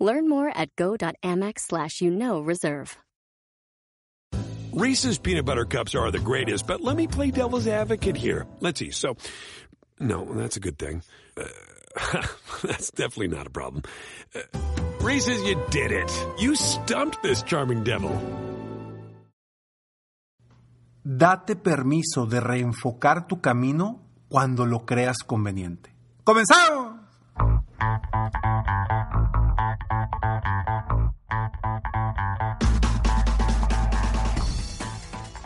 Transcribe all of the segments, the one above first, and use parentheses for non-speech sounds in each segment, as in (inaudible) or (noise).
Learn more at go.amex slash you know reserve. Reese's peanut butter cups are the greatest, but let me play devil's advocate here. Let's see. So, no, that's a good thing. Uh, (laughs) that's definitely not a problem. Uh, Reese's, you did it. You stumped this charming devil. Date permiso de reenfocar tu camino cuando lo creas conveniente. ¡Comenzamos!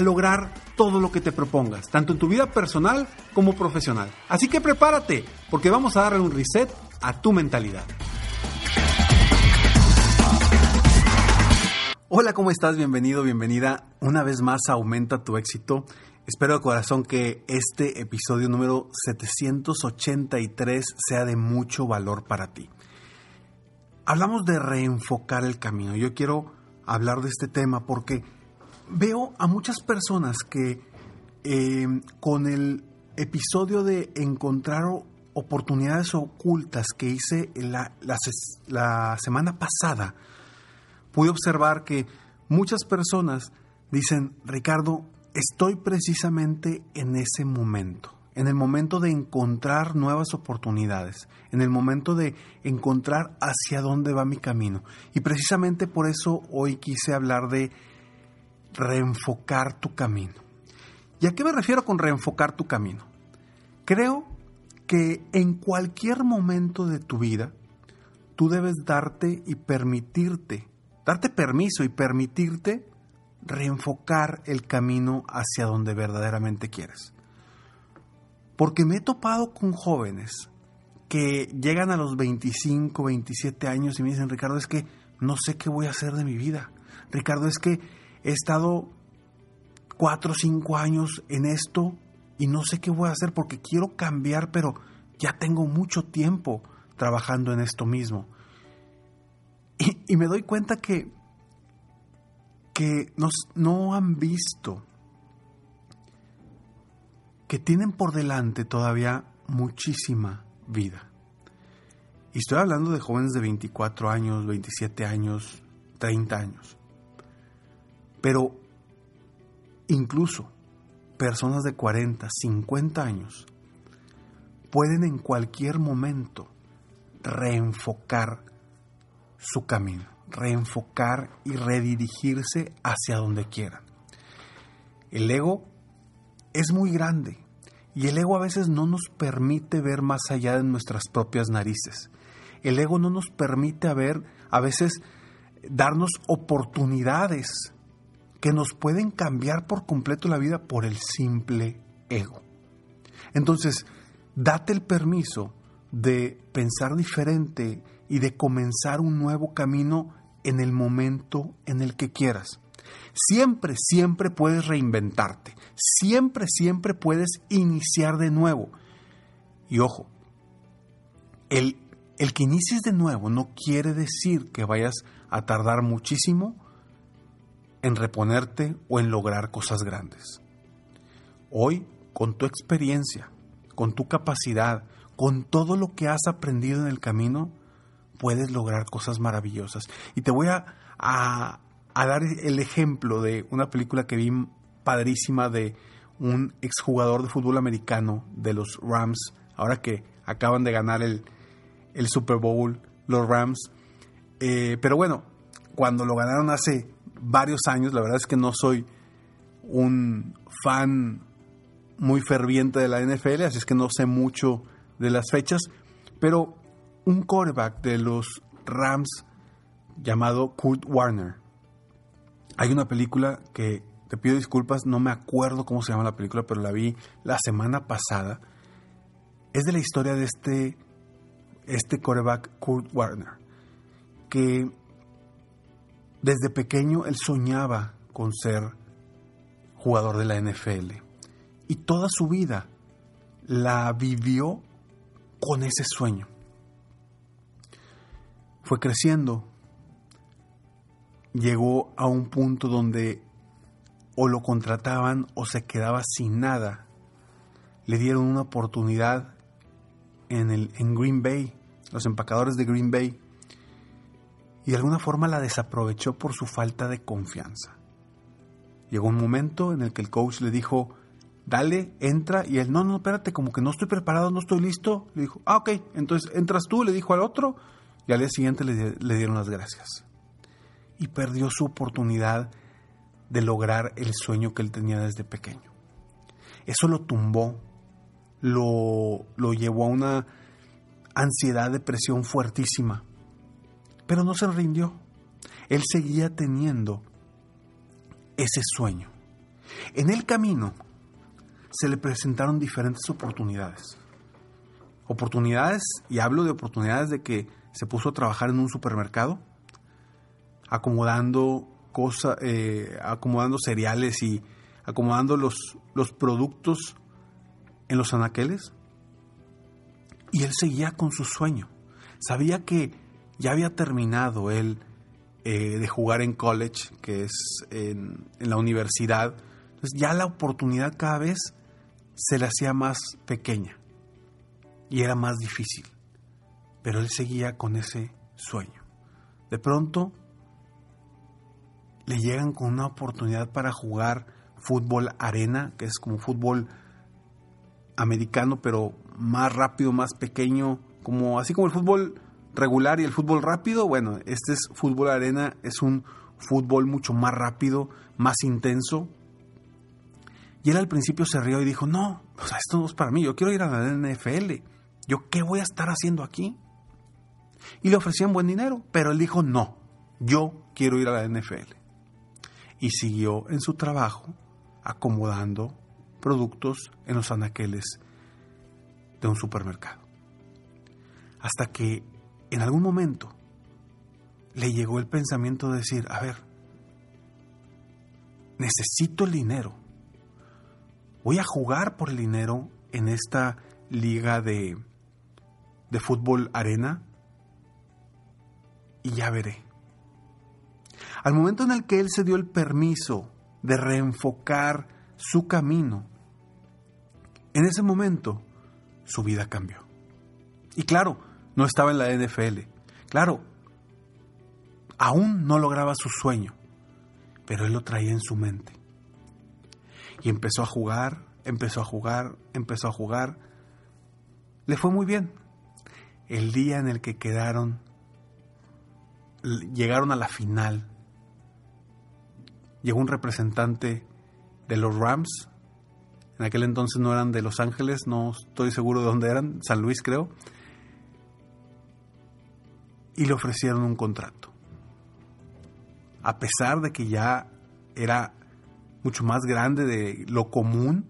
lograr todo lo que te propongas, tanto en tu vida personal como profesional. Así que prepárate, porque vamos a darle un reset a tu mentalidad. Hola, ¿cómo estás? Bienvenido, bienvenida. Una vez más, aumenta tu éxito. Espero de corazón que este episodio número 783 sea de mucho valor para ti. Hablamos de reenfocar el camino. Yo quiero hablar de este tema porque veo a muchas personas que eh, con el episodio de encontrar oportunidades ocultas que hice la, la semana pasada, pude observar que muchas personas dicen, Ricardo, estoy precisamente en ese momento, en el momento de encontrar nuevas oportunidades, en el momento de encontrar hacia dónde va mi camino. Y precisamente por eso hoy quise hablar de reenfocar tu camino. ¿Y a qué me refiero con reenfocar tu camino? Creo que en cualquier momento de tu vida, tú debes darte y permitirte, darte permiso y permitirte reenfocar el camino hacia donde verdaderamente quieres. Porque me he topado con jóvenes que llegan a los 25, 27 años y me dicen, Ricardo, es que no sé qué voy a hacer de mi vida. Ricardo, es que he estado cuatro o cinco años en esto y no sé qué voy a hacer porque quiero cambiar, pero ya tengo mucho tiempo trabajando en esto mismo. Y, me doy cuenta que, que nos, no han visto que tienen por delante todavía muchísima vida. Y estoy hablando de jóvenes de 24 años, 27 años, 30 años. Pero incluso personas de 40, 50 años pueden en cualquier momento reenfocar su camino, reenfocar y redirigirse hacia donde quieran. El ego es muy grande y el ego a veces no nos permite ver más allá de nuestras propias narices. El ego no nos permite ver, a veces darnos oportunidades que nos pueden cambiar por completo la vida por el simple ego. Entonces, date el permiso de pensar diferente y de comenzar un nuevo camino en el momento en el que quieras. Siempre, siempre puedes reinventarte. Siempre, siempre puedes iniciar de nuevo. Y ojo, el, el que inicies de nuevo no quiere decir que vayas a tardar muchísimo en reponerte o en lograr cosas grandes. Hoy, con tu experiencia, con tu capacidad, con todo lo que has aprendido en el camino, puedes lograr cosas maravillosas. Y te voy a, a, dar el ejemplo de una película que vi padrísima de un exjugador de fútbol americano de los Rams, ahora que acaban de ganar el, el Super Bowl, los Rams. Eh, pero bueno, cuando lo ganaron hace varios años, la verdad es que no soy un fan muy ferviente de la NFL, así es que no sé mucho de las fechas, pero un quarterback de los Rams llamado Kurt Warner. Hay una película que te pido disculpas, no me acuerdo cómo se llama la película, pero la vi la semana pasada. Es de la historia de este, este quarterback Kurt Warner, que desde pequeño él soñaba con ser jugador de la NFL y toda su vida la vivió con ese sueño. Fue creciendo, llegó a un punto donde o lo contrataban o se quedaba sin nada. Le dieron una oportunidad en, el, en Green Bay, los empacadores de Green Bay, y de alguna forma la desaprovechó por su falta de confianza. Llegó un momento en el que el coach le dijo, dale, entra, y él, no, no, espérate, como que no estoy preparado, no estoy listo. Le dijo, ah, ok, entonces entras tú, le dijo al otro, y al día siguiente le, dieron las gracias. Y perdió su oportunidad de lograr el sueño que él tenía desde pequeño. Eso lo tumbó, lo, lo llevó a una ansiedad, depresión fuertísima, pero no se rindió. Él seguía teniendo ese sueño. En el camino se le presentaron diferentes oportunidades. Oportunidades, y hablo de oportunidades de que se puso a trabajar en un supermercado, acomodando cosa, eh, acomodando cereales y acomodando los, los productos en los anaqueles. Y él seguía con su sueño. Sabía que ya había terminado él eh, de jugar en college, que es en, en la universidad. Entonces ya la oportunidad cada vez se le hacía más pequeña y era más difícil. Pero él seguía con ese sueño. De pronto le llegan con una oportunidad para jugar fútbol arena, que es como fútbol americano, pero más rápido, más pequeño, como así como el fútbol regular y el fútbol rápido. Bueno, este es fútbol arena, es un fútbol mucho más rápido, más intenso. Y él al principio se rió y dijo, no, esto no es para mí, yo quiero ir a la NFL. ¿Yo qué voy a estar haciendo aquí? Y le ofrecían buen dinero, pero él dijo, no, yo quiero ir a la NFL y siguió en su trabajo acomodando productos en los anaqueles de un supermercado. Hasta que en algún momento le llegó el pensamiento de decir, a ver, necesito el dinero. Voy a jugar por el dinero en esta liga de, de fútbol arena y ya veré. Al momento en el que él se dio el permiso de reenfocar su camino, en ese momento su vida cambió. Y claro, no estaba en la NFL. Claro, aún no lograba su sueño, pero él lo traía en su mente. Y empezó a jugar, empezó a jugar, empezó a jugar. Le fue muy bien. El día en el que quedaron, llegaron a la final llegó un representante de los Rams. En aquel entonces no eran de Los Ángeles, no estoy seguro de dónde eran, San Luis creo. Y le ofrecieron un contrato. A pesar de que ya era mucho más grande de lo común,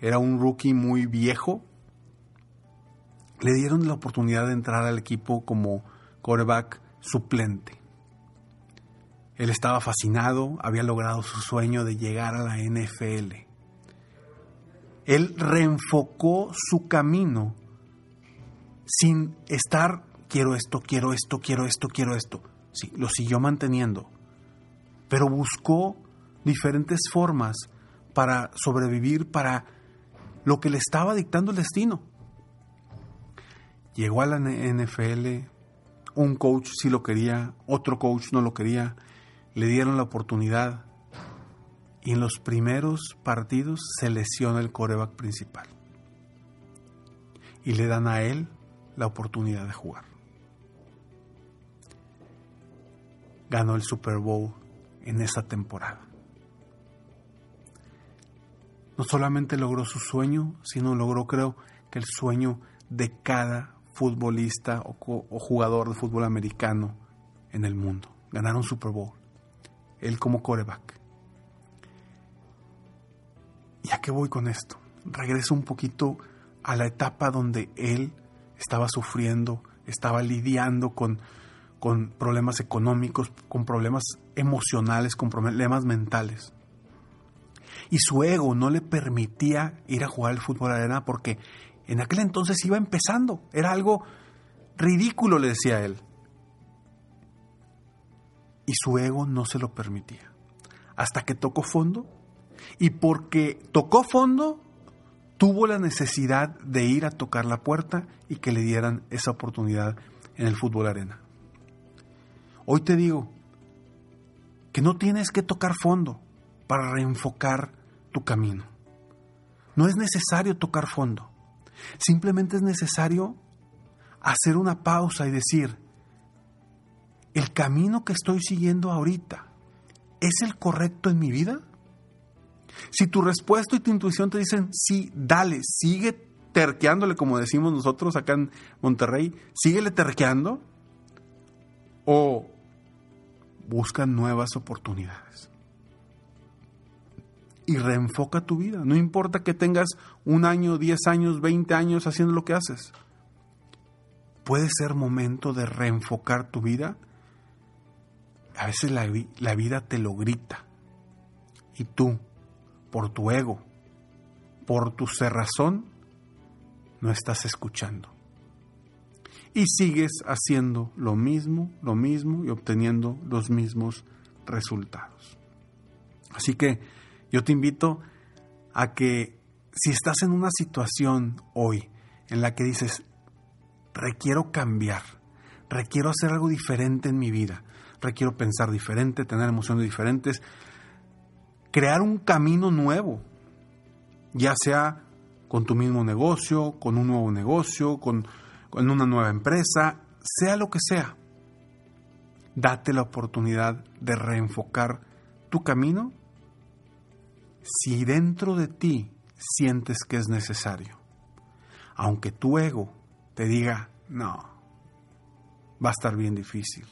era un rookie muy viejo, le dieron la oportunidad de entrar al equipo como quarterback suplente. Él estaba fascinado, había logrado su sueño de llegar a la NFL. Él reenfocó su camino sin estar, quiero esto, quiero esto, quiero esto, quiero esto. Sí, lo siguió manteniendo, pero buscó diferentes formas para sobrevivir, para lo que le estaba dictando el destino. Llegó a la NFL, un coach sí lo quería, otro coach no lo quería, le dieron la oportunidad y en los primeros partidos se lesiona el coreback principal. Y le dan a él la oportunidad de jugar. Ganó el Super Bowl en esa temporada. no solamente logró su sueño, sino logró, creo, que el sueño de cada futbolista o, o jugador de fútbol americano en el mundo. Ganaron Super Bowl. Él como coreback. ¿Y a qué voy con esto? Regreso un poquito a la etapa donde él estaba sufriendo, estaba lidiando con, con problemas económicos, con problemas emocionales, con problemas mentales. Y su ego no le permitía ir a jugar al fútbol arena porque en aquel entonces iba empezando. Era algo ridículo, le decía él. Y su ego no se lo permitía. Hasta que tocó fondo. Y porque tocó fondo, tuvo la necesidad de ir a tocar la puerta y que le dieran esa oportunidad en el fútbol arena. Hoy te digo que no tienes que tocar fondo para reenfocar tu camino. No es necesario tocar fondo. Simplemente es necesario hacer una pausa y decir, ¿el camino que estoy siguiendo ahorita es el correcto en mi vida? Si tu respuesta y tu intuición te dicen, sí, dale, sigue terqueándole, como decimos nosotros acá en Monterrey, síguele terqueando, o busca nuevas oportunidades. Y reenfoca tu vida. No importa que tengas un año, diez años, veinte años haciendo lo que haces. Puede ser momento de reenfocar tu vida. A veces la, la vida te lo grita. Y tú, por tu ego, por tu cerrazón, no estás escuchando. Y sigues haciendo lo mismo, lo mismo y obteniendo los mismos resultados. Así que yo te invito a que si estás en una situación hoy en la que dices, requiero cambiar, requiero hacer algo diferente en mi vida, requiero pensar diferente, tener emociones diferentes, crear un camino nuevo, ya sea con tu mismo negocio, con un nuevo negocio, con, con una nueva empresa, sea lo que sea. Date la oportunidad de reenfocar tu camino si dentro de ti sientes que es necesario. Aunque tu ego te diga, no, va a estar bien difícil.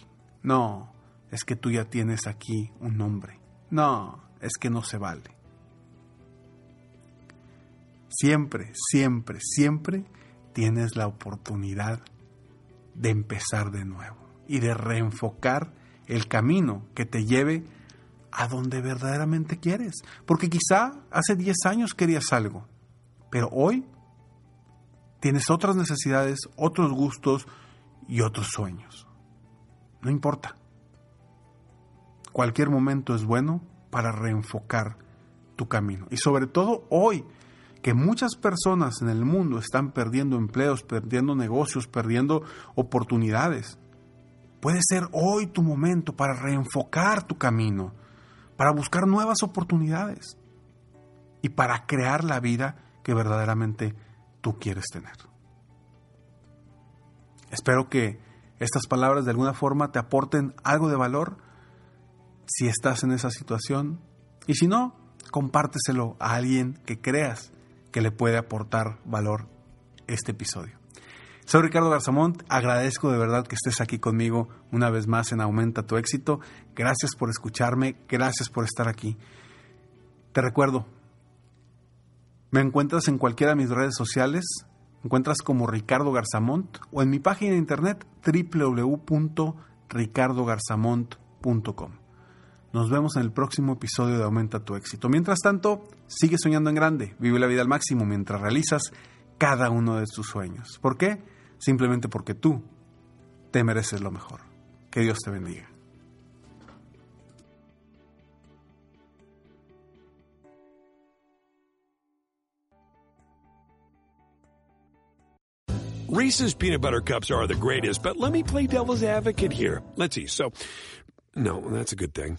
No, es que tú ya tienes aquí un nombre. No, es que no se vale. Siempre, siempre, siempre tienes la oportunidad de empezar de nuevo y de reenfocar el camino que te lleve a donde verdaderamente quieres. Porque quizá hace 10 años querías algo, pero hoy tienes otras necesidades, otros gustos y otros sueños. No importa. Cualquier momento es bueno para reenfocar tu camino. Y sobre todo hoy, que muchas personas en el mundo están perdiendo empleos, perdiendo negocios, perdiendo oportunidades. Puede ser hoy tu momento para reenfocar tu camino, para buscar nuevas oportunidades y para crear la vida que verdaderamente tú quieres tener. Espero que estas palabras de alguna forma te aporten algo de valor si estás en esa situación. Y si no, compárteselo a alguien que creas que le puede aportar valor este episodio. Soy Ricardo Garzamont, agradezco de verdad que estés aquí conmigo una vez más en Aumenta tu éxito. Gracias por escucharme, gracias por estar aquí. Te recuerdo, me encuentras en cualquiera de mis redes sociales, encuentras como Ricardo Garzamont o en mi página de internet www.ricardogarzamont.com. Nos vemos en el próximo episodio de Aumenta tu éxito. Mientras tanto, sigue soñando en grande, vive la vida al máximo mientras realizas cada uno de tus sueños. ¿Por qué? Simplemente porque tú te mereces lo mejor. Que Dios te bendiga. Reese's peanut butter cups are the greatest, but let me play devil's advocate here. Let's see. So, no, that's a good thing.